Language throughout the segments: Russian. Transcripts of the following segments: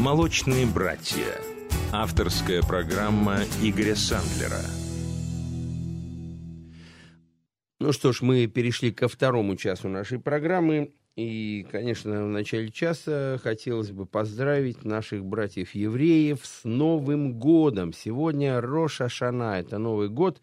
«Молочные братья». Авторская программа Игоря Сандлера. Ну что ж, мы перешли ко второму часу нашей программы. И, конечно, в начале часа хотелось бы поздравить наших братьев-евреев с Новым годом. Сегодня Роша Шана, это Новый год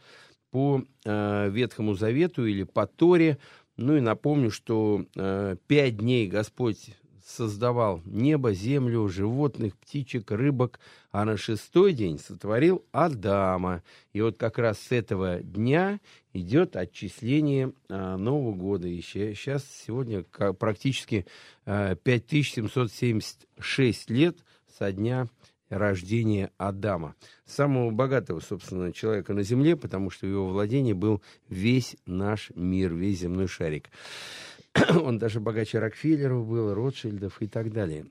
по э, Ветхому Завету или по Торе. Ну и напомню, что э, пять дней Господь создавал небо, землю, животных, птичек, рыбок, а на шестой день сотворил Адама. И вот как раз с этого дня идет отчисление а, Нового года. И сейчас сегодня практически а, 5776 лет со дня рождения Адама. Самого богатого, собственно, человека на Земле, потому что его владении был весь наш мир, весь земной шарик. Он даже богаче Рокфеллеров был, Ротшильдов и так далее.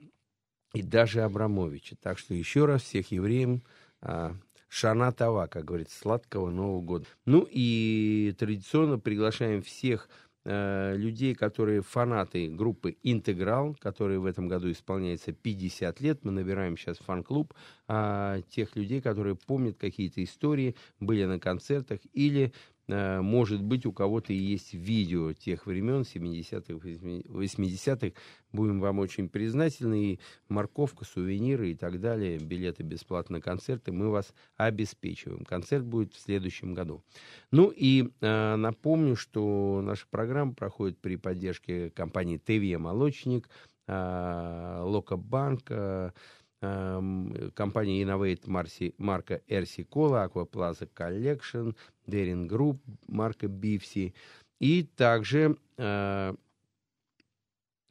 И даже Абрамовича. Так что еще раз всех евреям а, Шана Това, как говорится, сладкого Нового года. Ну и традиционно приглашаем всех э, людей, которые фанаты группы «Интеграл», которые в этом году исполняется 50 лет. Мы набираем сейчас фан-клуб э, тех людей, которые помнят какие-то истории, были на концертах или может быть, у кого-то есть видео тех времен, 70-х, 80-х. Будем вам очень признательны. И морковка, сувениры и так далее, билеты бесплатно на концерты мы вас обеспечиваем. Концерт будет в следующем году. Ну и э, напомню, что наша программа проходит при поддержке компании ТВ «Молочник», э, Локобанк, э, Эм, компания Innovate Марси, марка RC Cola, Aquaplaza Collection, Daring Group, марка Bifsi. И также э,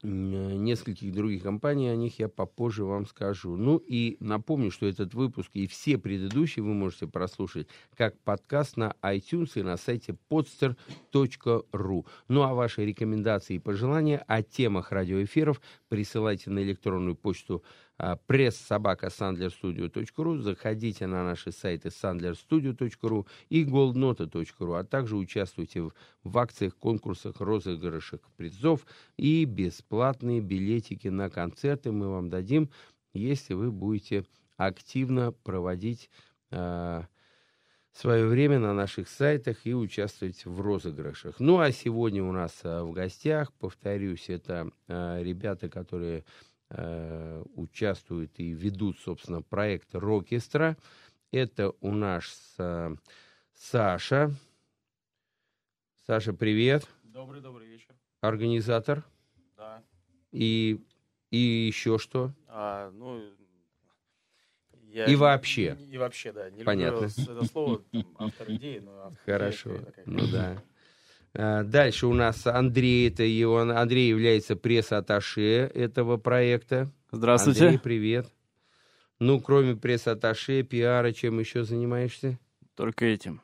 нескольких других компаний, о них я попозже вам скажу. Ну и напомню, что этот выпуск и все предыдущие вы можете прослушать как подкаст на iTunes и на сайте podster.ru. Ну а ваши рекомендации и пожелания о темах радиоэфиров присылайте на электронную почту пресс-собака-сандlerstudio.ru. Заходите на наши сайты sandlerstudio.ru и goldnota.ru, а также участвуйте в, в акциях, конкурсах, розыгрышах призов и бесплатные билетики на концерты мы вам дадим, если вы будете активно проводить э, свое время на наших сайтах и участвовать в розыгрышах. Ну а сегодня у нас э, в гостях, повторюсь, это э, ребята, которые Э, участвуют и ведут, собственно, проект Рокестра. Это у нас э, Саша. Саша, привет. Добрый, добрый вечер. Организатор. Да. И, и еще что? А, ну, я и вообще. И, вообще, да. Не Понятно. люблю это слово, там, автор идеи, но автор Хорошо. идеи, ну да. А, дальше у нас Андрей, это его, Андрей является пресс-атташе этого проекта. Здравствуйте. Андрей, привет. Ну, кроме пресс-атташе, пиара, чем еще занимаешься? Только этим.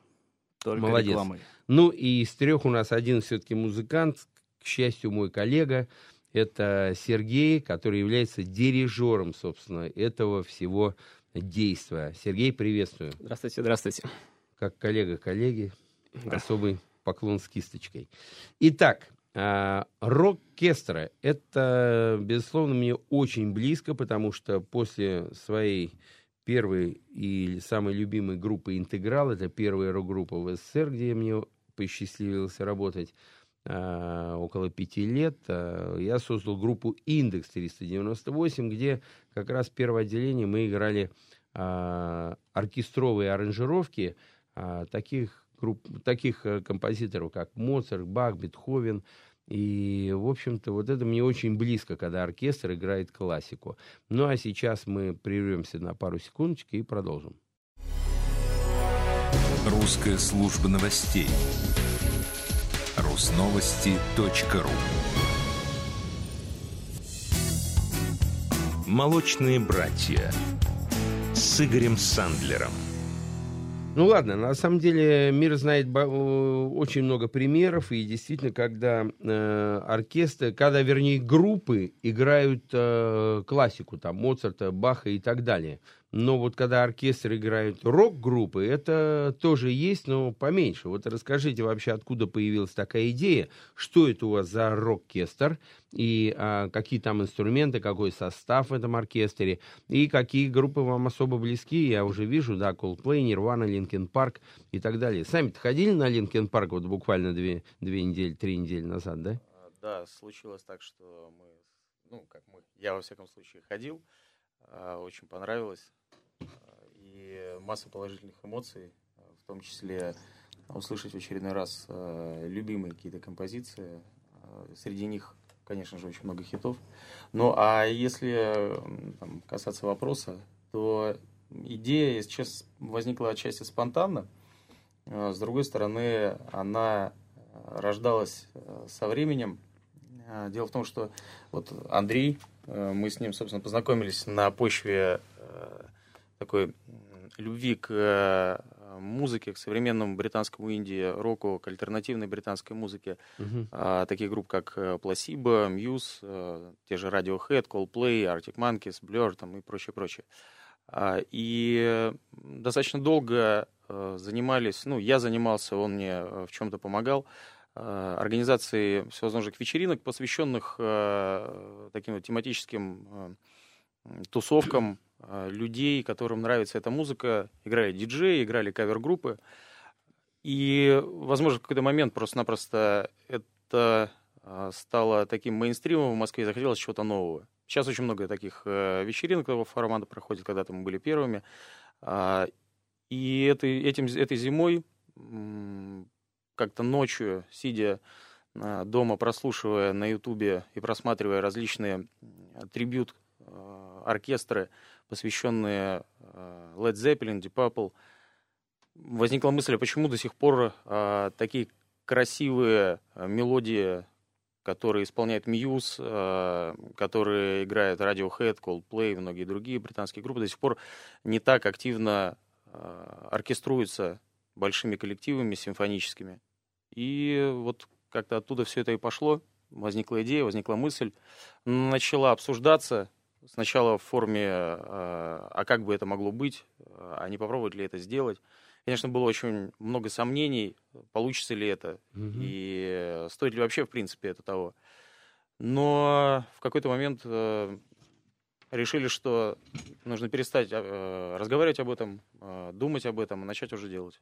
Только Молодец. рекламой. Ну, и из трех у нас один все-таки музыкант, к счастью, мой коллега. Это Сергей, который является дирижером, собственно, этого всего действия. Сергей, приветствую. Здравствуйте, здравствуйте. Как коллега коллеги, да. особый поклон с кисточкой. Итак, а, рок-кестра – это, безусловно, мне очень близко, потому что после своей первой и самой любимой группы «Интеграл», это первая рок-группа в СССР, где мне посчастливилось работать а, около пяти лет, а, я создал группу «Индекс 398», где как раз первое отделение мы играли оркестровые аранжировки таких групп, таких э, композиторов, как Моцарт, Бах, Бетховен. И, в общем-то, вот это мне очень близко, когда оркестр играет классику. Ну, а сейчас мы прервемся на пару секундочек и продолжим. Русская служба новостей. Русновости.ру Молочные братья с Игорем Сандлером. Ну ладно, на самом деле мир знает очень много примеров, и действительно, когда э, оркестры, когда, вернее, группы играют э, классику, там, Моцарта, Баха и так далее. Но вот когда оркестр играют рок-группы, это тоже есть, но поменьше. Вот расскажите вообще, откуда появилась такая идея, что это у вас за рок-кестр, и а, какие там инструменты, какой состав в этом оркестре, и какие группы вам особо близки, я уже вижу, да, Coldplay, Nirvana, Linkin Park и так далее. Сами-то ходили на Linkin Park вот буквально две, две недели, три недели назад, да? А, Да, случилось так, что мы, ну, как мы, я во всяком случае ходил, а, очень понравилось, и масса положительных эмоций, в том числе услышать в очередной раз а, любимые какие-то композиции, А, среди них, конечно же, очень много хитов. Ну, а если там, касаться вопроса, то идея, честно, возникла отчасти спонтанно, А, с другой стороны, она рождалась со временем. Дело в том, что вот Андрей, э, мы с ним, собственно, познакомились на почве э, такой любви к э, музыке, к современному британскому инди, року, к альтернативной британской музыке, Мгм. а, таких групп, как э, Placebo, Muse, э, те же Radiohead, Coldplay, Arctic Monkeys, Blur там, и прочее, прочее. А, И достаточно долго занимались, ну, я занимался, он мне в чем-то помогал, э, организацией всевозможных вечеринок, посвященных таким вот тематическим тусовкам людей, которым нравится эта музыка. Играли диджеи, играли кавер-группы. И, возможно, в какой-то момент просто-напросто это а, стало таким мейнстримом в Москве, захотелось чего-то нового. Сейчас очень много таких э, вечеринок того формата проходит, когда-то мы были первыми. А, И этой, этим, этой зимой, как-то ночью, сидя а, дома, прослушивая на Ютубе и просматривая различные трибют оркестры, посвященные э, Led Zeppelin, Deep Purple, возникла мысль, а почему до сих пор а, такие красивые а, мелодии, которые исполняет Muse, которые играет Radiohead, Coldplay и многие другие британские группы, до сих пор не так активно а, оркеструются большими коллективами симфоническими. И вот как-то оттуда все это и пошло. Возникла идея, возникла мысль, начала обсуждаться. Сначала в форме, а а как бы это могло быть, а не попробовать ли это сделать. Конечно, было очень много сомнений, получится ли это, Мгм. и стоит ли вообще, в принципе, это того. Но в какой-то момент э, решили, что нужно перестать э, разговаривать об этом, э, думать об этом, и начать уже делать.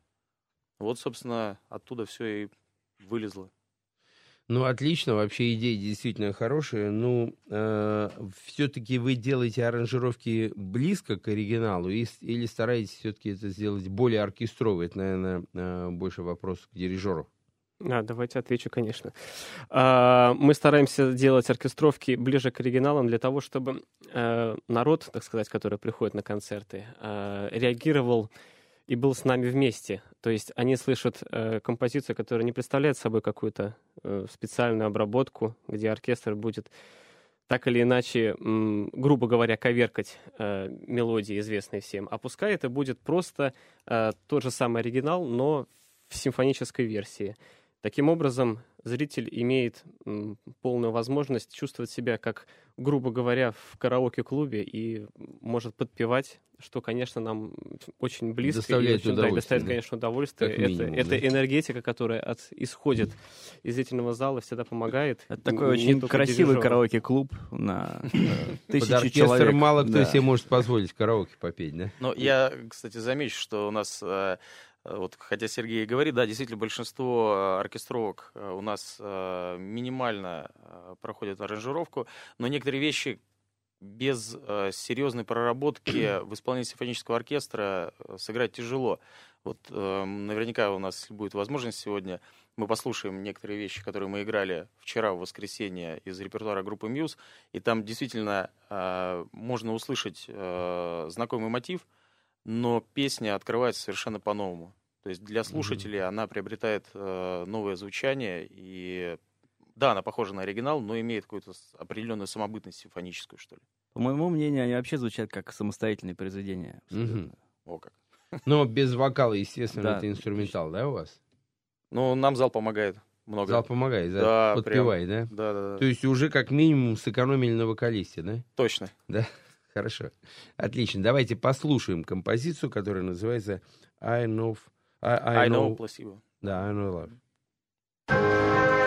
Вот, собственно, оттуда все и вылезло. Ну, отлично, вообще идея действительно хорошая. Ну, все-таки вы делаете аранжировки близко к оригиналу и или стараетесь все-таки это сделать более оркестровой? Это, наверное, э, больше вопрос к дирижеру. А, давайте отвечу, конечно. А, Мы стараемся делать оркестровки ближе к оригиналам для того, чтобы э, народ, так сказать, который приходит на концерты, э, реагировал и был с нами вместе. То есть они слышат э, композицию, которая не представляет собой какую-то э, специальную обработку, где оркестр будет так или иначе, м, грубо говоря, коверкать э, мелодии, известные всем. А пускай это будет просто э, тот же самый оригинал, но в симфонической версии. Таким образом, зритель имеет полную возможность чувствовать себя, как, грубо говоря, в караоке-клубе и может подпевать, что, конечно, нам очень близко. и Доставляет очень, да, и удовольствие, доставляет, да. конечно, удовольствие. Как это минимум, это да. энергетика, которая от, исходит из зрительного зала, всегда помогает. Это такой Не очень красивый караоке-клуб на э, оркестр человек. мало кто себе может позволить караоке попеть, да? Но я, кстати, замечу, что у нас, э, вот, хотя Сергей и говорит, да, действительно, большинство э, оркестровок э, у нас э, минимально э, проходят аранжировку, но некоторые вещи без э, серьезной проработки в исполнении симфонического оркестра э, сыграть тяжело. Вот э, наверняка у нас будет возможность сегодня, мы послушаем некоторые вещи, которые мы играли вчера в воскресенье из репертуара группы Muse, и там действительно э, можно услышать э, знакомый мотив, но песня открывается совершенно по-новому. То есть для слушателей она приобретает э, новое звучание, и да, она похожа на оригинал, но имеет какую-то определенную самобытность симфоническую, что ли. По моему мнению, они вообще звучат как самостоятельные произведения. абсолютно. Мгм. О как. Но без вокала, естественно, Да. это инструментал, да, у вас? Ну, нам зал помогает много. Зал помогает, да? Да, Подпевай, да? Да, да, да. То есть уже как минимум сэкономили на вокалисте, да? Точно. Да, хорошо. Отлично. Давайте послушаем композицию, которая называется I Know... I, I I know know пласибо. Да, I Know Love.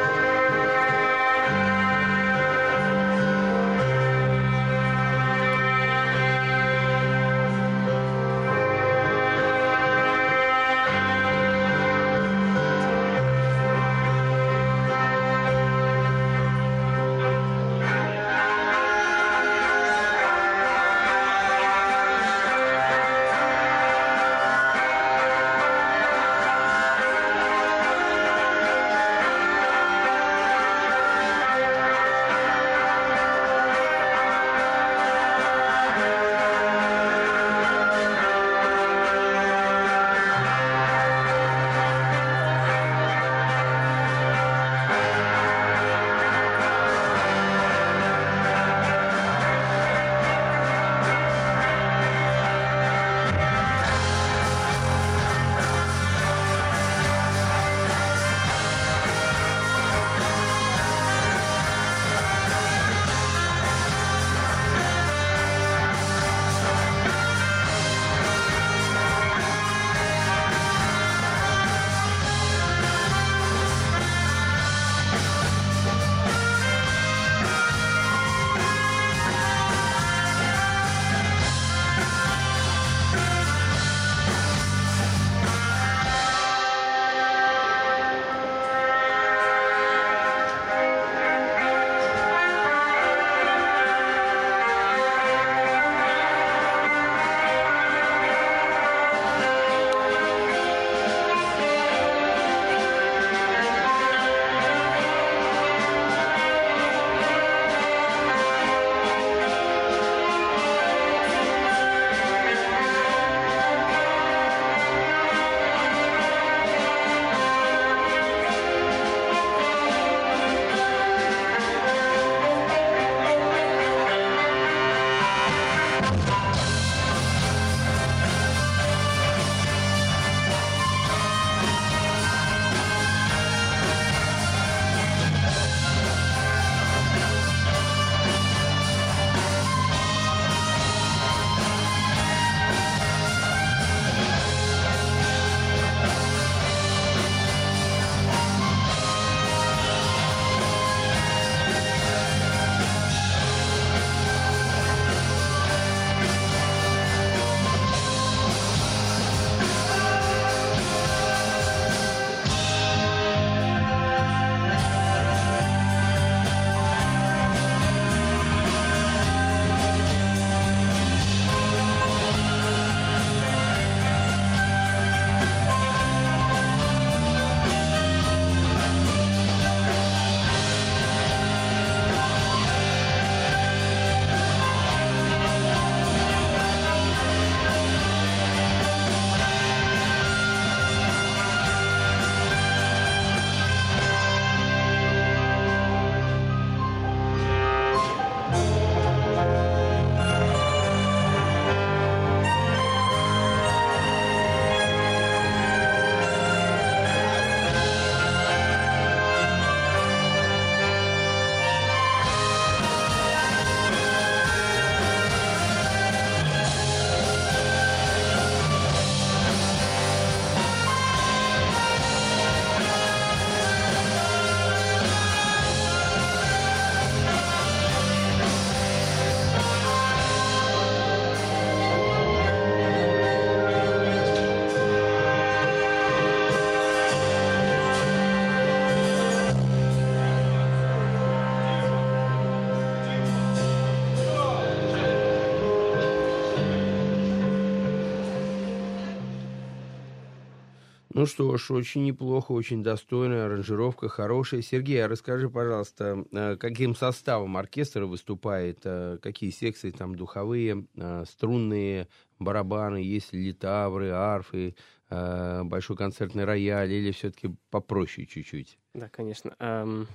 Ну что ж, очень неплохо, очень достойная аранжировка, хорошая. Сергей, а расскажи, пожалуйста, э, каким составом оркестра выступает, э, какие секции там духовые, э, струнные, барабаны, есть ли литавры, арфы, большой концертный рояль или все-таки попроще чуть-чуть? Да, конечно. Эм,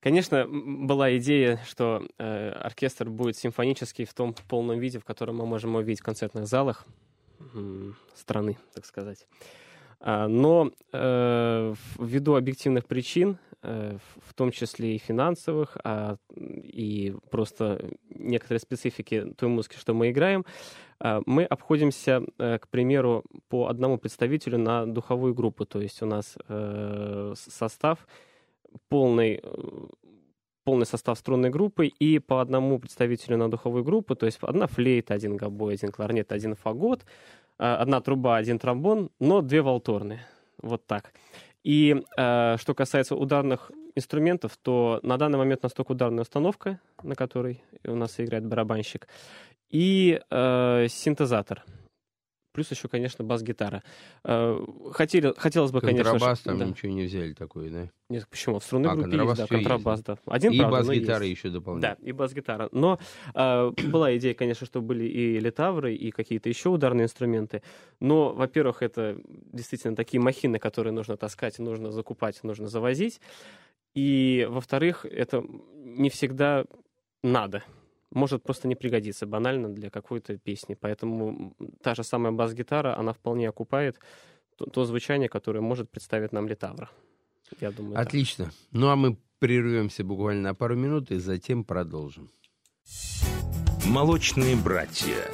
Конечно, была идея, что оркестр будет симфонический в том полном виде, в котором мы можем его видеть в концертных залах. страны, так сказать. А, но э, ввиду объективных причин, э, в том числе и финансовых, а, и просто некоторые специфики той музыки, что мы играем, а, мы обходимся, э, к примеру, по одному представителю на духовую группу. То есть у нас состав полный полный состав струнной группы и по одному представителю на духовую группу, то есть одна флейта, один гобой, один кларнет, один фагот, одна труба, один тромбон, но две волторны. Вот так. И э, что касается ударных инструментов, то на данный момент у нас только ударная установка, на которой у нас играет барабанщик, и э, синтезатор — плюс еще, конечно, бас-гитара. Э, хотели, хотелось бы, конечно... Контрабас там да. ничего не взяли такой, да? Нет, почему? В струнной а, группе есть, да, контрабас, есть. да. Один, и бас-гитара еще дополнительно. Да, и бас-гитара. Но э, была идея, конечно, что были и литавры, и какие-то еще ударные инструменты. Но, во-первых, это действительно такие махины, которые нужно таскать, нужно закупать, нужно завозить. И, во-вторых, это не всегда надо может просто не пригодиться банально для какой-то песни. Поэтому та же самая бас-гитара, она вполне окупает то, то звучание, которое может представить нам Литавра. Я думаю, Отлично. Так. Ну а мы прервемся буквально на пару минут и затем продолжим. «Молочные братья».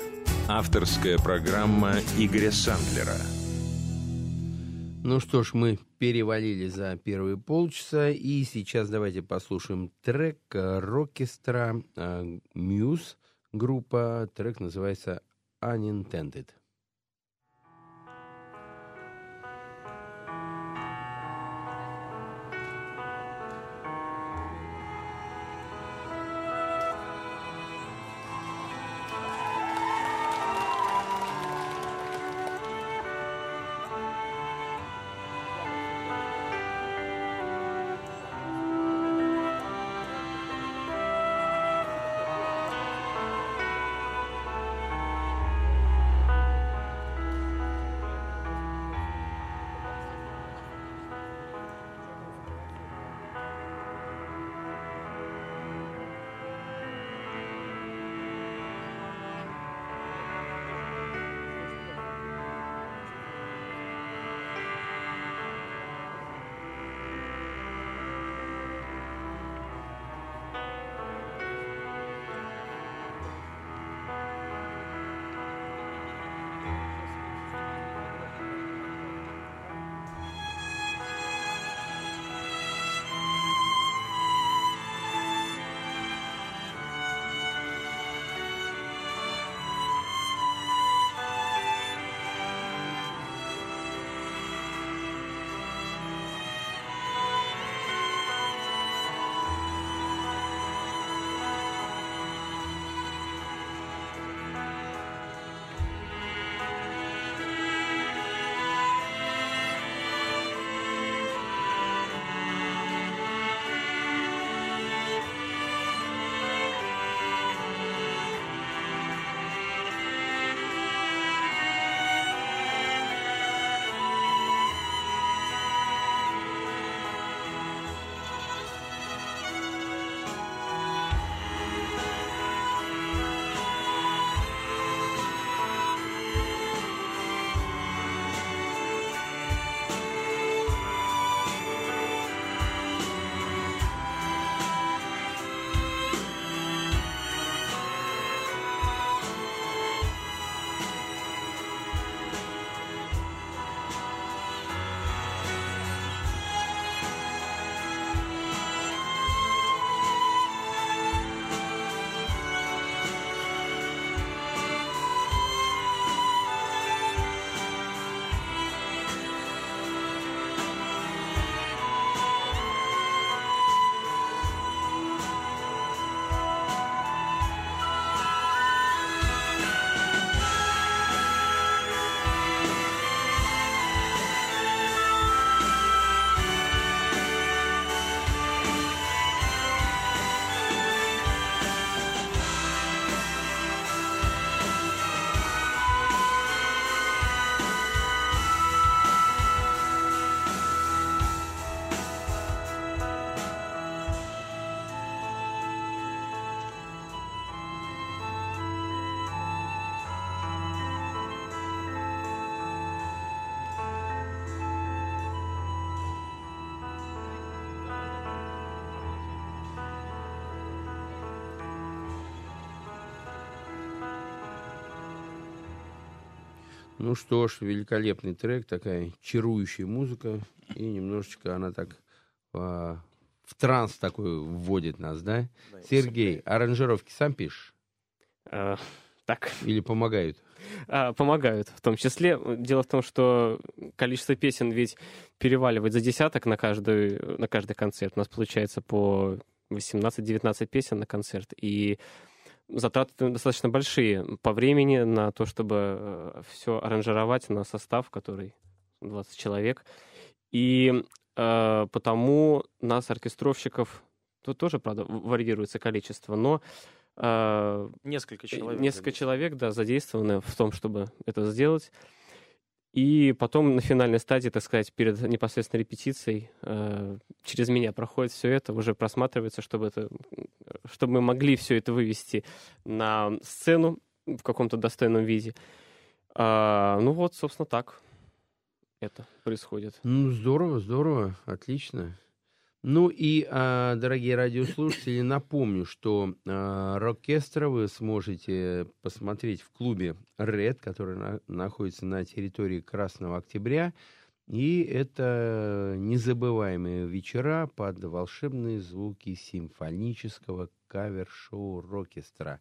Авторская программа Игоря Сандлера – ну что ж, мы перевалили за первые полчаса, и сейчас давайте послушаем трек рокестра Мьюз группа. Трек называется Unintended. Ну что ж, великолепный трек, такая чарующая музыка, и немножечко она так а, в транс такой вводит нас, да? Да, Сергей, аранжировки сам пишешь? Э, Так, Или помогают? А, помогают в том числе. Дело в том, что количество песен ведь переваливает за десяток на каждый, на каждый концерт. У нас получается по 18-19 песен на концерт. И затраты достаточно большие по времени на то, чтобы все аранжировать на состав, который 20 человек. И э, потому нас, оркестровщиков, тут тоже, правда, варьируется количество, но э, Несколько человек. Несколько человек, да, задействованы в том, чтобы это сделать. И потом на финальной стадии, так сказать, перед непосредственно репетицией, э, через меня проходит все это, уже просматривается, чтобы, это, чтобы мы могли все это вывести на сцену в каком-то достойном виде. А, ну вот, собственно, так это происходит. Ну, здорово, здорово, отлично. Ну и, а, дорогие радиослушатели, напомню, что а, оркестра вы сможете посмотреть в клубе Red, который на- находится на территории Красного Октября. И это незабываемые вечера под волшебные звуки симфонического кавер-шоу Рокестра.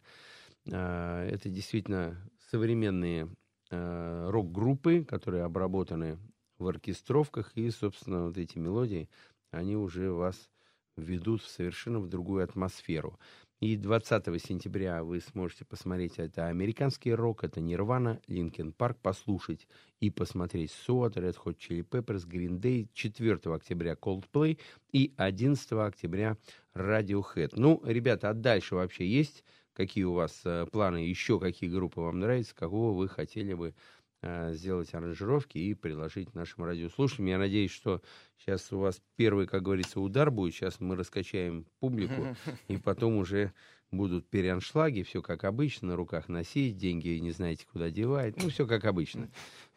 А, Это действительно современные рок-группы, которые обработаны в оркестровках, и, собственно, вот эти мелодии, они уже вас введут в совершенно в другую атмосферу. И 20 сентября вы сможете посмотреть это американский рок, это Нирвана, Линкен Парк, послушать и посмотреть Суат, Red Hot Chili Peppers, Green Day, 4 октября Coldplay и 11 октября Radiohead. Ну, ребята, а дальше вообще есть какие у вас э, планы, еще какие группы вам нравятся, какого вы хотели бы сделать аранжировки и предложить нашим радиослушателям. Я надеюсь, что сейчас у вас первый, как говорится, удар будет. Сейчас мы раскачаем публику, и потом уже будут переаншлаги, все как обычно, на руках носить, деньги не знаете, куда девать. Ну, все как обычно.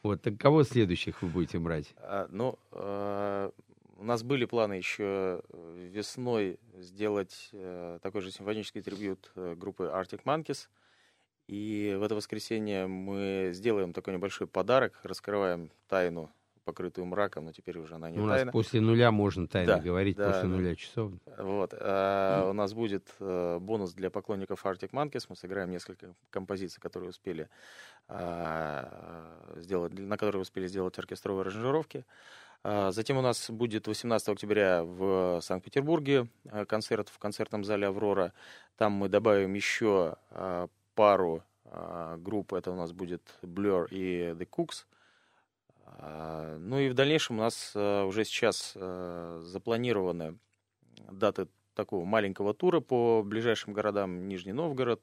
Вот, так кого следующих вы будете брать? А, ну, э, у нас были планы еще э, весной сделать э, такой же симфонический трибют э, группы Arctic Monkeys. И в это воскресенье мы сделаем такой небольшой подарок, раскрываем тайну, покрытую мраком, но теперь уже она не у нас тайна. после нуля можно тайно Да, говорить, да, после нуля часов. Вот. а, У нас будет э, бонус для поклонников Arctic Monkeys. Мы сыграем несколько композиций, которые успели а, сделать, на которые успели сделать оркестровые аранжировки. А, Затем у нас будет 18 октября в Санкт-Петербурге э, концерт в концертном зале «Аврора». Там мы добавим еще а, пару а, групп. Это у нас будет Blur и The Cooks. А, Ну и в дальнейшем у нас э, уже сейчас запланированы даты такого маленького тура по ближайшим городам Нижний Новгород,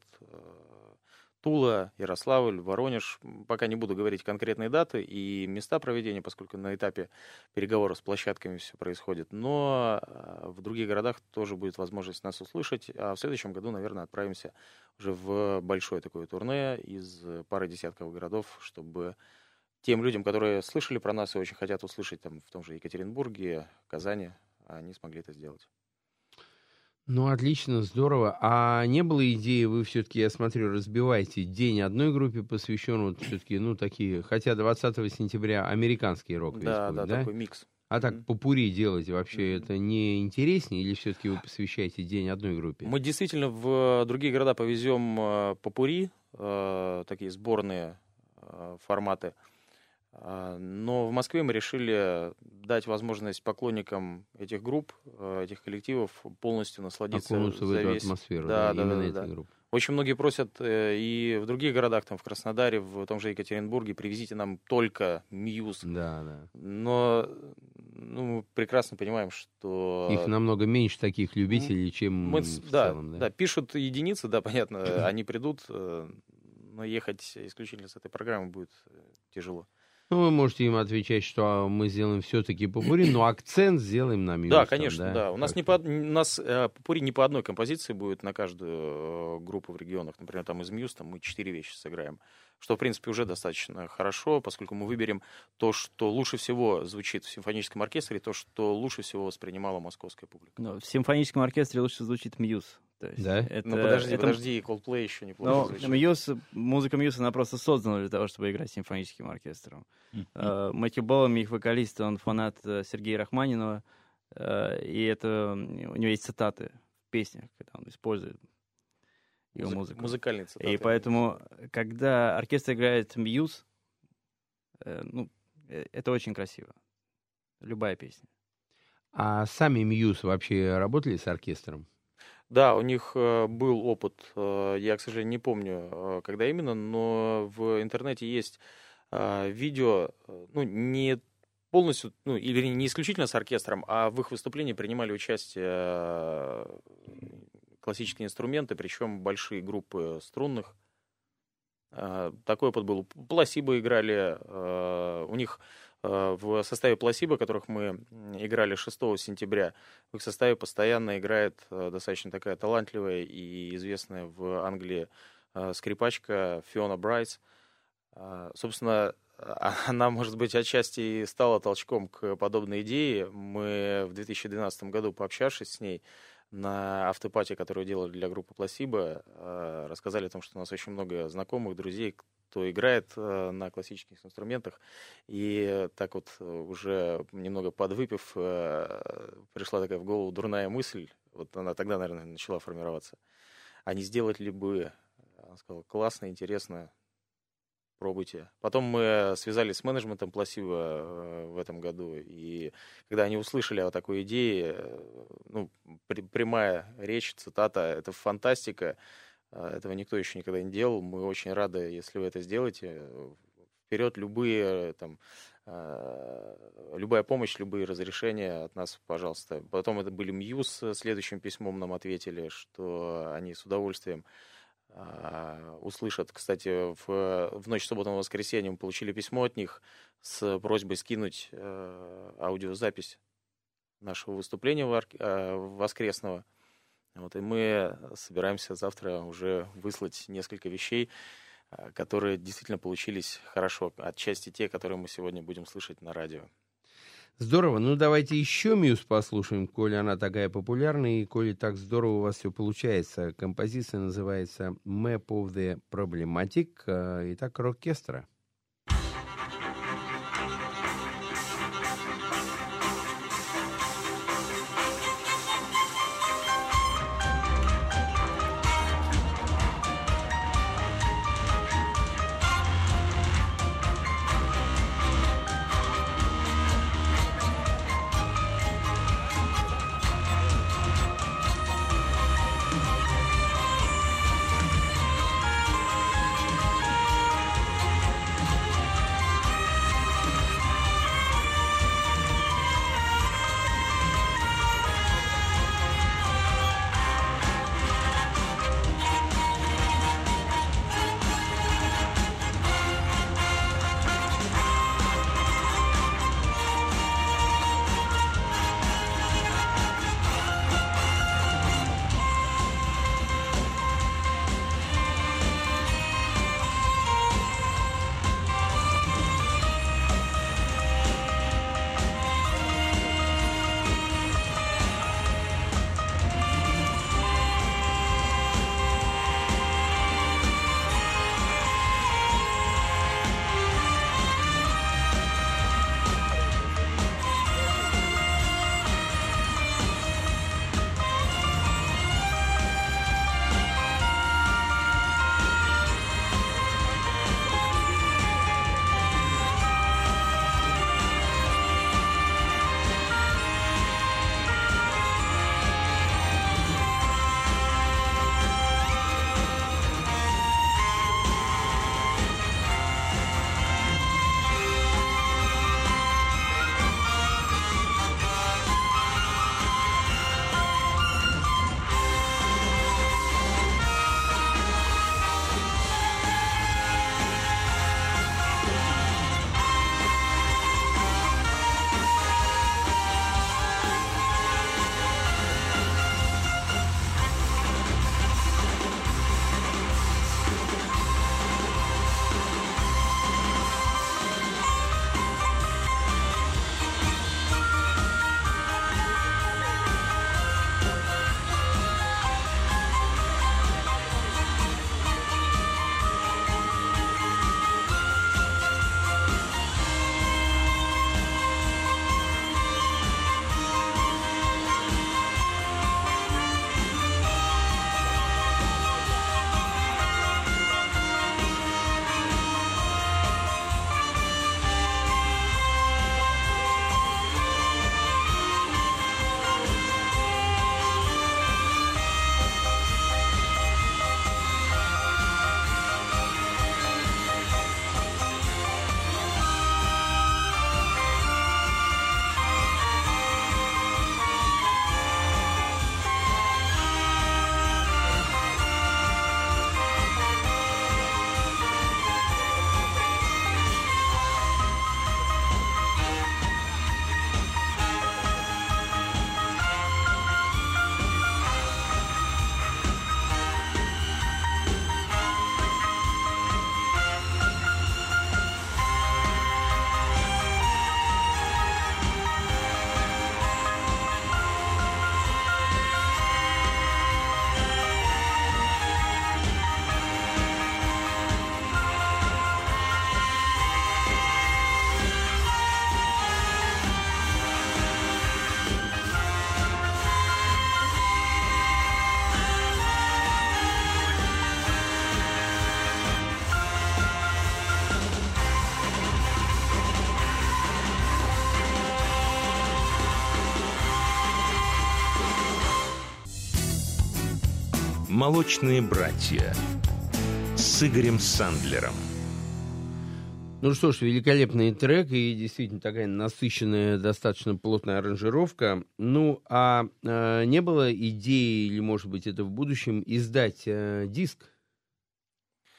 Тула, Ярославль, Воронеж. Пока не буду говорить конкретные даты и места проведения, поскольку на этапе переговоров с площадками все происходит. Но э, в других городах тоже будет возможность нас услышать. А в следующем году, наверное, отправимся уже в большое такое турне из пары десятков городов, чтобы тем людям, которые слышали про нас и очень хотят услышать там в том же Екатеринбурге, Казани, они смогли это сделать. Ну, отлично, здорово. А не было идеи, вы все-таки, я смотрю, разбиваете день одной группе посвящен, вот все-таки, ну, такие, хотя 20 сентября американский рок весь да, будет, да, да? такой микс. А так Мгм. попури делать вообще Мгм. это не интереснее или все-таки вы посвящаете день одной группе? Мы действительно в другие города повезем э, попури, э, такие сборные э, форматы. А, Но в Москве мы решили дать возможность поклонникам этих групп, э, этих коллективов полностью насладиться Окунуться за весь- атмосферу, Да, да, да, именно да, да. группы. Очень многие просят э, и в других городах, там в Краснодаре, в том же Екатеринбурге, привезите нам только Мьюз. Да, да. Но ну, мы прекрасно понимаем, что... Их намного меньше таких любителей, чем Мы в да, целом, да? да, пишут единицы, да, понятно, они придут, э, но ехать исключительно с этой программы будет тяжело. Ну, вы можете им отвечать, что а, мы сделаем все-таки попури, но акцент сделаем на Мьюз. да, там, конечно, да. У нас не по, у нас э, попури не по одной композиции будет на каждую э, группу в регионах. Например, там из Мьюз там мы четыре вещи сыграем. Что, в принципе, уже достаточно хорошо, поскольку мы выберем то, что лучше всего звучит в симфоническом оркестре, то, что лучше всего воспринимала московская публика. Но в симфоническом оркестре лучше звучит Muse. То есть Да? это, Ну подожди, это- подожди, Coldplay еще неплохо звучит. Muse, музыка Muse, она просто создана для того, чтобы играть с симфоническим оркестром. Э, Мэтью Беллами, их вокалист, он фанат э, Сергея Рахманинова, э, и это у него есть цитаты в песнях, когда он использует его Музы- музыку. Музыкальные цитаты. И поэтому, когда оркестр играет Мьюз, э, ну, это очень красиво. Любая песня. А сами Мьюз вообще работали с оркестром? Да, у них э, был опыт, э, я, к сожалению, не помню, э, когда именно, но в интернете есть видео, ну, не полностью, ну, или не исключительно с оркестром, а в их выступлении принимали участие классические инструменты, причем большие группы струнных. Такой опыт был. Пласибо играли, у них в составе Пласиба, которых мы играли 6 сентября, в их составе постоянно играет э, достаточно такая талантливая и известная в Англии э, скрипачка Фиона Брайс. Собственно, а- она, может быть, отчасти и стала толчком к подобной идее. Мы в 2012 году, пообщавшись с ней на автопате, которую делали для группы Пласиба, э, рассказали о том, что у нас очень много знакомых, друзей, кто играет э, на классических инструментах. И так вот э, уже немного подвыпив, э, пришла такая в голову дурная мысль, вот она тогда, наверное, начала формироваться. А не сделать ли бы, она сказала, классно, интересно, пробуйте. Потом мы связались с менеджментом Пласива в этом году, и когда они услышали о такой идее, ну, прямая речь, цитата, это фантастика, этого никто еще никогда не делал, мы очень рады, если вы это сделаете. Вперед любые э, там э, любая помощь, любые разрешения от нас, пожалуйста. Потом это были Мьюз, следующим письмом нам ответили, что они с удовольствием а, услышат. Кстати, в, в ночь субботы на воскресенье мы получили письмо от них с просьбой скинуть э, аудиозапись нашего выступления э, воскресного. Вот, и мы собираемся завтра уже выслать несколько вещей, э, которые действительно получились хорошо. Отчасти те, которые мы сегодня будем слышать на радио. Здорово. Ну, давайте еще Мьюз послушаем, коли она такая популярная и коли так здорово у вас все получается. Композиция называется Map of the Problematic. э, Итак, оркестра. «Молочные братья» с Игорем Сандлером. Ну что ж, великолепный трек и действительно такая насыщенная, достаточно плотная аранжировка. Ну, а э, не было идеи, или, может быть, это в будущем, издать э, диск?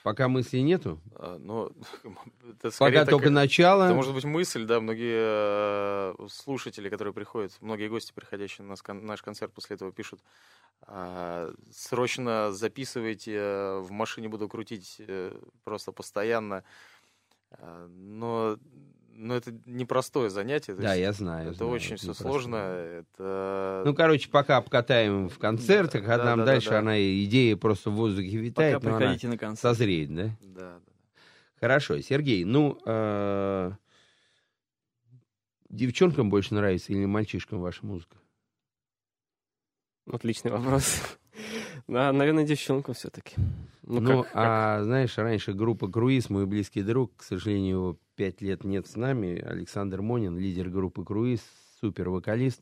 Пока мысли нету? А, но, это Пока так- только начало. Это может быть мысль, да, многие э, слушатели, которые приходят, многие гости, приходящие на наш концерт, после этого пишут, а, срочно записывайте, э, в машине буду крутить э, просто постоянно. А, Но, но это непростое занятие. Да, я знаю. это знаю, очень все непросто. сложно. Это... Ну, короче, пока обкатаем в концертах, а Да, там да, дальше да, да. она идея просто в воздухе Пока витает, она приходите на концерт. созреет, да? да, да. Хорошо, Сергей, ну, э, девчонкам больше нравится или мальчишкам ваша музыка? Отличный вопрос. Да, наверное, девчонку все-таки. Ну, Ну, как- как- а знаешь, раньше группа «Круиз», мой близкий друг, к сожалению, его пять лет нет с нами, Александр Монин, лидер группы «Круиз», супер вокалист.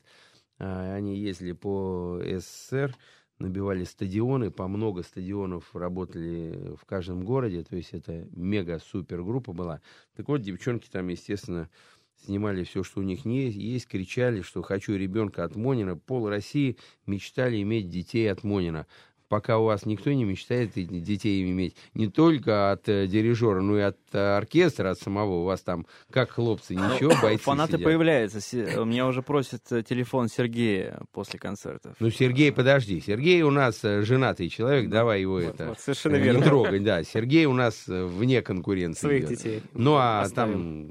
А, Они ездили по СССР, набивали стадионы, по много стадионов работали в каждом городе, то есть это мега-супер группа была. Так вот, девчонки там, естественно, снимали все, что у них не есть, кричали, что хочу ребенка от Монина. Пол России мечтали иметь детей от Монина. Пока у вас никто не мечтает детей иметь не только от э, дирижера, но и от э, оркестра, от самого. У вас там как хлопцы, ничего, бойцы Фанаты сидят. появляются. У меня уже просят э, телефон Сергея после концертов. Ну, Сергей, подожди. Сергей у нас э, женатый человек, давай его Вот, это... вот, совершенно э, Не верно. трогай, да. Сергей у нас э, вне конкуренции. Своих идет. детей. Ну, а оставим.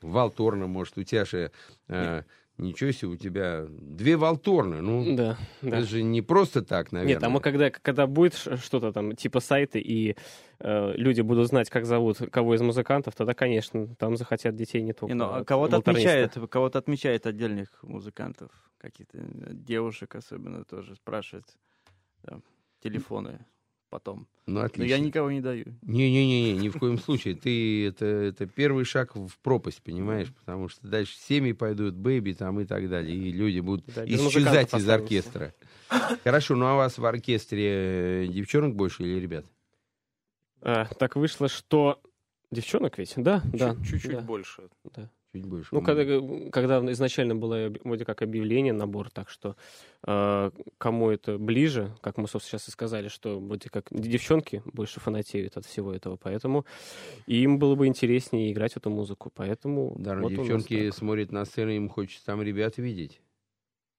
там Валторна, может, у тебя же... э, ничего себе, у тебя две Валторны. Ну, Да, да. это же не просто так, наверное. Нет, а мы когда, когда будет что-то там, типа сайта, и э, люди будут знать, как зовут кого из музыкантов, тогда, конечно, там захотят детей не только. Не, ну, а от кого-то отмечает, кого-то отмечает отдельных музыкантов, каких-то э, девушек особенно тоже спрашивают да, телефоны потом. Ну, Но отлично. я никого не даю. Не-не-не, ни в коем случае. Ты это, это первый шаг в пропасть, понимаешь? Потому что дальше семьи пойдут, бэби там и так далее. И люди будут Да, исчезать из оркестра. Хорошо, ну а у вас в оркестре э, девчонок больше или ребят? А, так вышло, что девчонок ведь, да, да, Чуть- Чуть-чуть да, больше. да. Чуть больше. Ну, когда, когда изначально было вроде как объявление, набор, так что э, кому это ближе, как мы, собственно, сейчас и сказали, что вроде как девчонки больше фанатеют от всего этого, поэтому им было бы интереснее играть эту музыку, поэтому... Да, вот девчонки смотрят на сцену, им хочется там ребят видеть.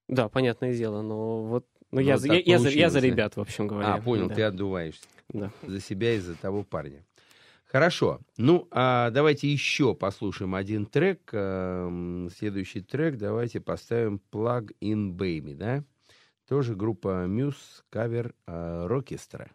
Да, понятное дело, но вот... Ну, Ну, я, я, я за, я за ребят, в общем говоря. А, понял, да, ты отдуваешься. да. За себя и за того парня. Хорошо. Ну, а давайте еще послушаем один трек. Эм, Следующий трек давайте поставим Plug in Baby, да? Тоже группа Muse, кавер э, Рокестра.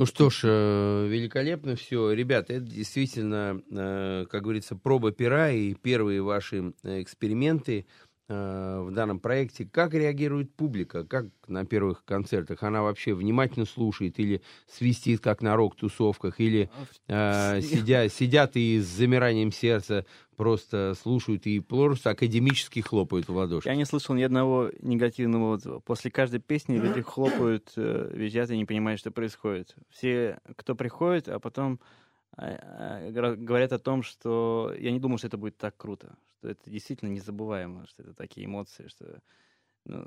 Ну что ж, э, великолепно все. Ребята, это действительно, э, как говорится, проба пера и первые ваши э, эксперименты в данном проекте. Как реагирует публика? Как на первых концертах? Она вообще внимательно слушает или свистит, как на рок-тусовках? Или э, сидя, сидят и с замиранием сердца просто слушают и просто академически хлопают в ладоши? Я не слышал ни одного негативного отзыва. После каждой песни люди хлопают, визжат и не понимают, что происходит. Все, кто приходит, а потом а, а, говорят о том, что я не думал, что это будет так круто, что это действительно незабываемо, что это такие эмоции, что ну,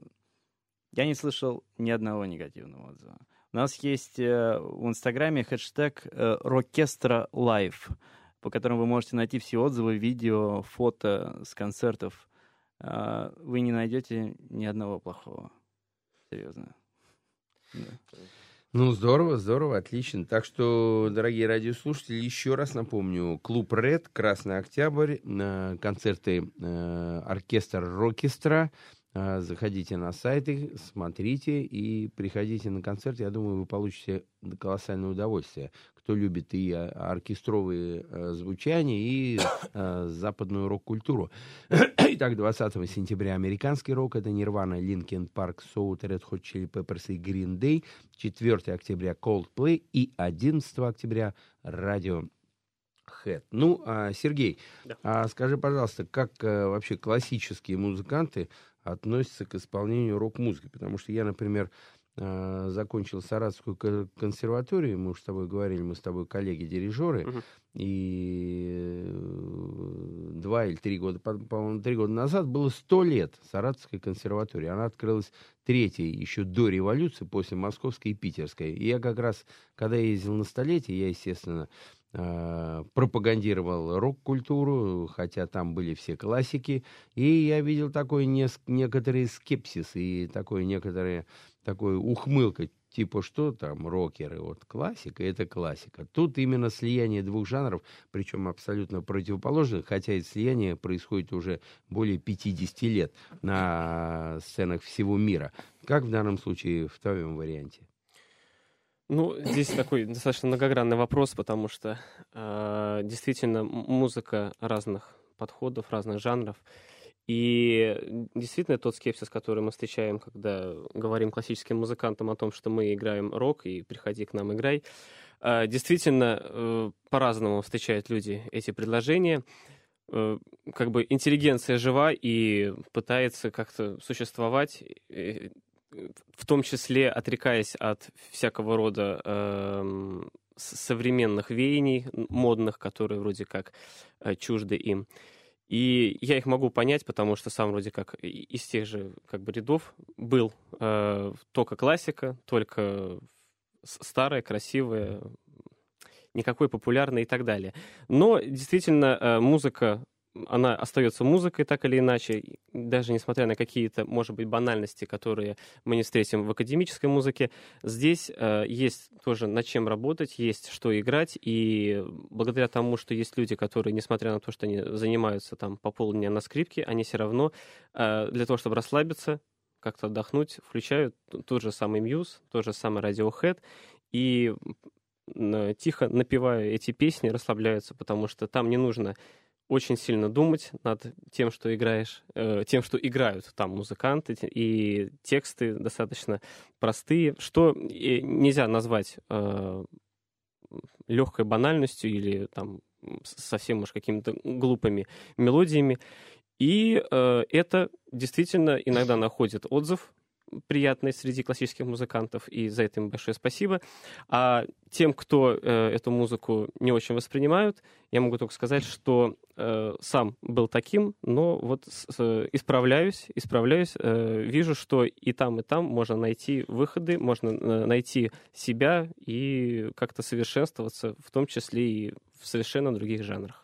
я не слышал ни одного негативного отзыва. У нас есть э, в Инстаграме хэштег э, Рокестра Лайв, по которому вы можете найти все отзывы, видео, фото с концертов. Э, вы не найдете ни одного плохого. Серьезно. Да. Ну, здорово, здорово, отлично. Так что, дорогие радиослушатели, еще раз напомню, клуб «Ред», «Красный Октябрь», концерты э, оркестр «Рокестра». Э, заходите на сайты, смотрите и приходите на концерт. Я думаю, вы получите колоссальное удовольствие кто любит и оркестровые э, звучания, и э, западную рок-культуру. Итак, 20 сентября американский рок, это Нирвана, Линкен Парк, Соут, Red Hot Chili Peppers и Green Day. 4 октября Coldplay и 11 октября Радио Head. Ну, а, Сергей, да. а скажи, пожалуйста, как а, вообще классические музыканты относятся к исполнению рок-музыки? Потому что я, например, закончил Саратовскую консерваторию, мы уже с тобой говорили, мы с тобой коллеги-дирижеры, угу. и э, два или три года, по-моему, три года назад было сто лет Саратовской консерватории. Она открылась третьей еще до революции, после Московской и Питерской. И я как раз, когда я ездил на столетие, я, естественно, э, пропагандировал рок-культуру, хотя там были все классики, и я видел такой не, некоторый скепсис и такое некоторое такой ухмылка, типа что там, рокеры, вот классика, это классика. Тут именно слияние двух жанров, причем абсолютно противоположных, хотя и слияние происходит уже более 50 лет на сценах всего мира. Как в данном случае в твоем варианте? Ну, здесь такой достаточно многогранный вопрос, потому что э, действительно музыка разных подходов, разных жанров. И действительно тот скепсис, который мы встречаем, когда говорим классическим музыкантам о том, что мы играем рок, и приходи к нам играй, а, действительно э, по-разному встречают люди эти предложения. Э, как бы интеллигенция жива и пытается как-то существовать, в том числе отрекаясь от всякого рода эм, современных веяний модных, которые вроде как э, чужды им. И я их могу понять, потому что сам вроде как из тех же как бы рядов был э, только классика, только старая, красивая, никакой популярной и так далее. Но действительно э, музыка она остается музыкой так или иначе, даже несмотря на какие-то, может быть, банальности, которые мы не встретим в академической музыке. Здесь э, есть тоже над чем работать, есть что играть, и благодаря тому, что есть люди, которые, несмотря на то, что они занимаются там по полдня на скрипке, они все равно э, для того, чтобы расслабиться, как-то отдохнуть, включают тот же самый Muse, тот же самый Radiohead, и тихо напевая эти песни, расслабляются, потому что там не нужно очень сильно думать над тем, что играешь, э, тем, что играют там музыканты, и тексты достаточно простые, что нельзя назвать э, легкой банальностью или там совсем уж какими-то глупыми мелодиями. И э, это действительно иногда находит отзыв приятной среди классических музыкантов, и за это им большое спасибо. А тем, кто э, эту музыку не очень воспринимают, я могу только сказать, что э, сам был таким, но вот с, исправляюсь, исправляюсь, э, вижу, что и там, и там можно найти выходы, можно э, найти себя и как-то совершенствоваться, в том числе и в совершенно других жанрах.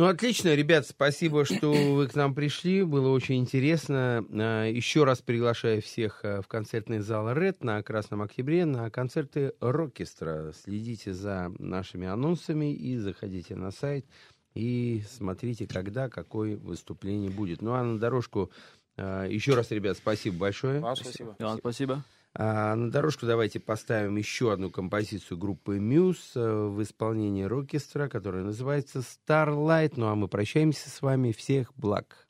Ну, отлично, ребят, спасибо, что вы к нам пришли. Было очень интересно. А, еще раз приглашаю всех а, в концертный зал Red на Красном Октябре на концерты Рокестра. Следите за нашими анонсами и заходите на сайт и смотрите, когда какое выступление будет. Ну, а на дорожку а, еще раз, ребят, спасибо большое. Вам спасибо. Вам спасибо. А на дорожку давайте поставим еще одну композицию группы Muse э, в исполнении рокестра, которая называется Starlight. Ну а мы прощаемся с вами. Всех благ.